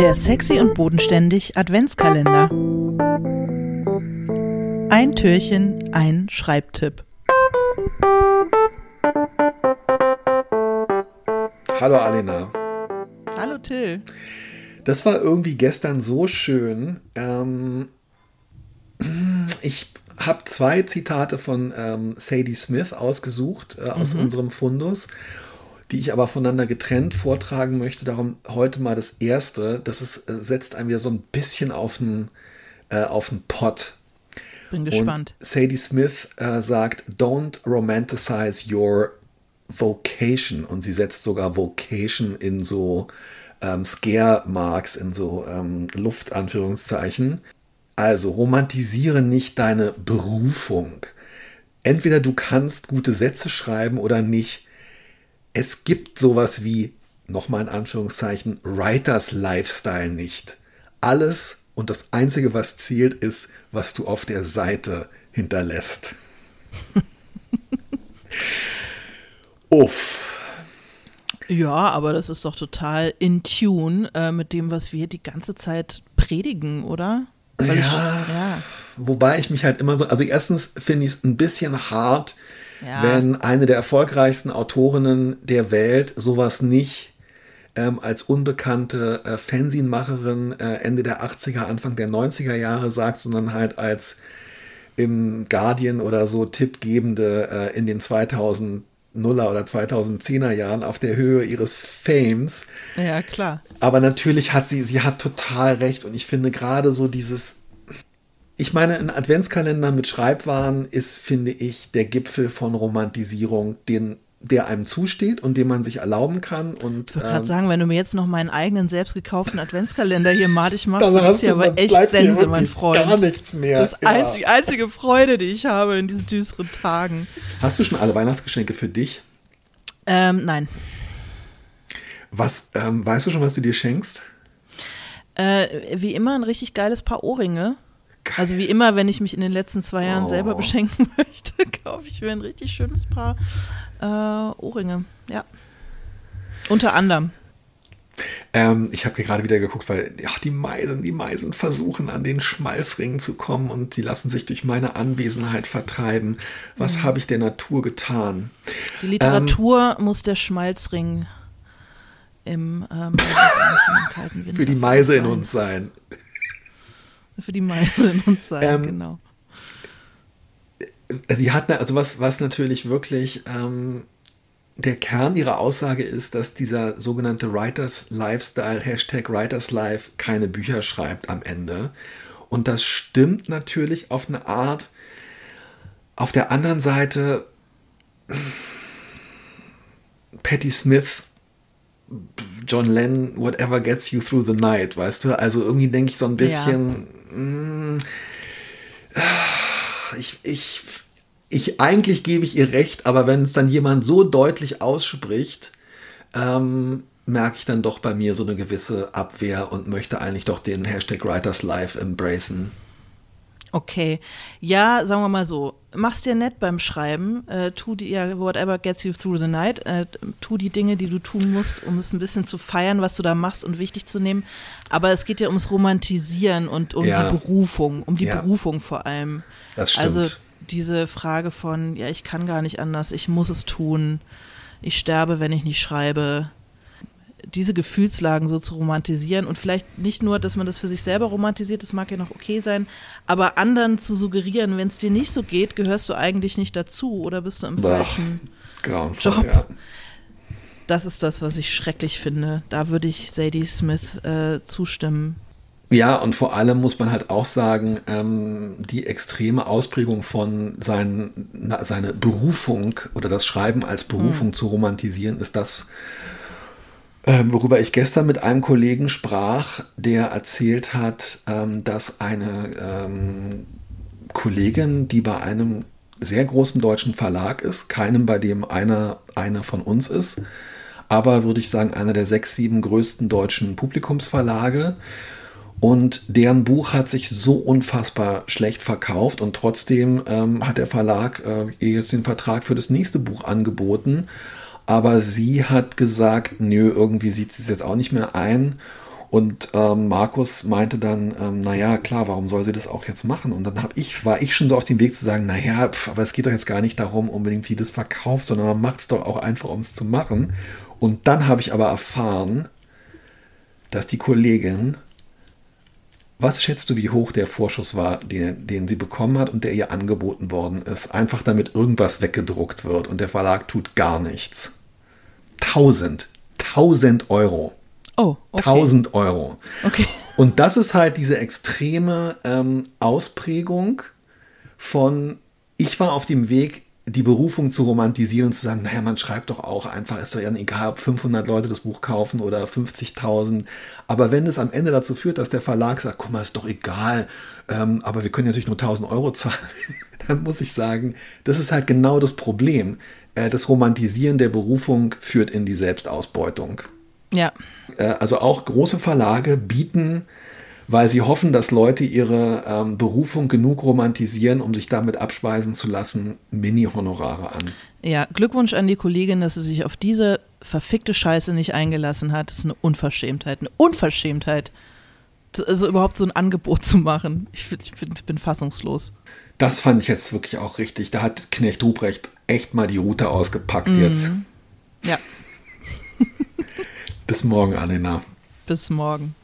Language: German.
Der sexy und bodenständig Adventskalender. Ein Türchen, ein Schreibtipp. Hallo Alena. Hallo Till. Das war irgendwie gestern so schön. Ähm, ich habe zwei Zitate von ähm, Sadie Smith ausgesucht äh, aus mhm. unserem Fundus, die ich aber voneinander getrennt vortragen möchte. Darum heute mal das erste. Das ist, äh, setzt einem wieder so ein bisschen auf den, äh, auf den Pott. Bin gespannt. Und Sadie Smith äh, sagt, don't romanticize your vocation. Und sie setzt sogar Vocation in so ähm, Scare-Marks, in so ähm, Luftanführungszeichen. Also romantisiere nicht deine Berufung. Entweder du kannst gute Sätze schreiben oder nicht. Es gibt sowas wie, nochmal in Anführungszeichen, Writers Lifestyle nicht. Alles und das Einzige, was zählt, ist, was du auf der Seite hinterlässt. Uff. Ja, aber das ist doch total in Tune äh, mit dem, was wir die ganze Zeit predigen, oder? Ja, ich, ja, Wobei ich mich halt immer so, also erstens finde ich es ein bisschen hart, ja. wenn eine der erfolgreichsten Autorinnen der Welt sowas nicht ähm, als unbekannte äh, Fanzinmacherin äh, Ende der 80er, Anfang der 90er Jahre sagt, sondern halt als im Guardian oder so tippgebende äh, in den 2000 Nuller oder 2010er Jahren auf der Höhe ihres Fames. Ja, klar. Aber natürlich hat sie, sie hat total recht und ich finde gerade so dieses, ich meine, ein Adventskalender mit Schreibwaren ist, finde ich, der Gipfel von Romantisierung, den der einem zusteht und den man sich erlauben kann. Und, ich würde gerade ähm, sagen, wenn du mir jetzt noch meinen eigenen selbst gekauften Adventskalender hier madig machst, dann ist ja aber echt Sense, mein Freund. Gar nichts mehr. Das ist ja. einzig, einzige Freude, die ich habe in diesen düsteren Tagen. Hast du schon alle Weihnachtsgeschenke für dich? Ähm, nein. Was, ähm, weißt du schon, was du dir schenkst? Äh, wie immer ein richtig geiles Paar Ohrringe. Geil. Also wie immer, wenn ich mich in den letzten zwei Jahren oh. selber beschenken möchte, kaufe ich mir ein richtig schönes Paar äh, Ohrringe. Ja. Unter anderem. Ähm, ich habe gerade wieder geguckt, weil ja, die Meisen, die Meisen versuchen an den Schmalzringen zu kommen und die lassen sich durch meine Anwesenheit vertreiben. Was mhm. habe ich der Natur getan? Die Literatur ähm, muss der Schmalzring im, ähm, im kalten Winter für die Meise in uns sein für die Meise in uns sein, ähm, genau. Sie hat, also was, was natürlich wirklich ähm, der Kern ihrer Aussage ist, dass dieser sogenannte Writers Lifestyle, Hashtag Writers Life, keine Bücher schreibt am Ende. Und das stimmt natürlich auf eine Art. Auf der anderen Seite, Patti Smith John Lennon, whatever gets you through the night, weißt du? Also irgendwie denke ich so ein bisschen, ja. Mm, ich, ich, ich, eigentlich gebe ich ihr recht, aber wenn es dann jemand so deutlich ausspricht, ähm, merke ich dann doch bei mir so eine gewisse Abwehr und möchte eigentlich doch den Hashtag Writers Life embracen. Okay. Ja, sagen wir mal so. Mach's dir nett beim Schreiben. Äh, tu dir, whatever gets you through the night. Äh, tu die Dinge, die du tun musst, um es ein bisschen zu feiern, was du da machst und wichtig zu nehmen. Aber es geht ja ums Romantisieren und um ja. die Berufung, um die ja. Berufung vor allem. Das stimmt. Also diese Frage von, ja, ich kann gar nicht anders, ich muss es tun, ich sterbe, wenn ich nicht schreibe diese Gefühlslagen so zu romantisieren und vielleicht nicht nur, dass man das für sich selber romantisiert, das mag ja noch okay sein, aber anderen zu suggerieren, wenn es dir nicht so geht, gehörst du eigentlich nicht dazu oder bist du im Boah, falschen Job. Ja. Das ist das, was ich schrecklich finde. Da würde ich Sadie Smith äh, zustimmen. Ja, und vor allem muss man halt auch sagen, ähm, die extreme Ausprägung von sein, na, seine Berufung oder das Schreiben als Berufung hm. zu romantisieren, ist das, worüber ich gestern mit einem Kollegen sprach, der erzählt hat, ähm, dass eine ähm, Kollegin, die bei einem sehr großen deutschen Verlag ist, keinem, bei dem einer, einer von uns ist, aber würde ich sagen, einer der sechs, sieben größten deutschen Publikumsverlage. Und deren Buch hat sich so unfassbar schlecht verkauft und trotzdem ähm, hat der Verlag äh, jetzt den Vertrag für das nächste Buch angeboten aber sie hat gesagt, nö, irgendwie sieht sie es jetzt auch nicht mehr ein. Und ähm, Markus meinte dann, ähm, naja, klar, warum soll sie das auch jetzt machen? Und dann hab ich, war ich schon so auf dem Weg zu sagen, naja, pf, aber es geht doch jetzt gar nicht darum, unbedingt wie das verkauft, sondern man macht es doch auch einfach, um es zu machen. Und dann habe ich aber erfahren, dass die Kollegin, was schätzt du, wie hoch der Vorschuss war, den, den sie bekommen hat und der ihr angeboten worden ist, einfach damit irgendwas weggedruckt wird und der Verlag tut gar nichts. 1000, 1000 Euro. Oh, okay. 1000 Euro. Okay. Und das ist halt diese extreme ähm, Ausprägung von, ich war auf dem Weg, die Berufung zu romantisieren und zu sagen, naja, man schreibt doch auch einfach, ist doch ja egal, ob 500 Leute das Buch kaufen oder 50.000. Aber wenn es am Ende dazu führt, dass der Verlag sagt, guck mal, ist doch egal, ähm, aber wir können natürlich nur 1000 Euro zahlen, dann muss ich sagen, das ist halt genau das Problem. Äh, das Romantisieren der Berufung führt in die Selbstausbeutung. Ja. Äh, also auch große Verlage bieten, weil sie hoffen, dass Leute ihre ähm, Berufung genug romantisieren, um sich damit abspeisen zu lassen, Mini-Honorare an. Ja, Glückwunsch an die Kollegin, dass sie sich auf diese verfickte Scheiße nicht eingelassen hat. Das ist eine Unverschämtheit. Eine Unverschämtheit. Also überhaupt so ein Angebot zu machen. Ich, ich, bin, ich bin fassungslos. Das fand ich jetzt wirklich auch richtig. Da hat Knecht Ruprecht echt mal die Route ausgepackt Mhm. jetzt. Ja, Bis morgen, Alena. bis morgen.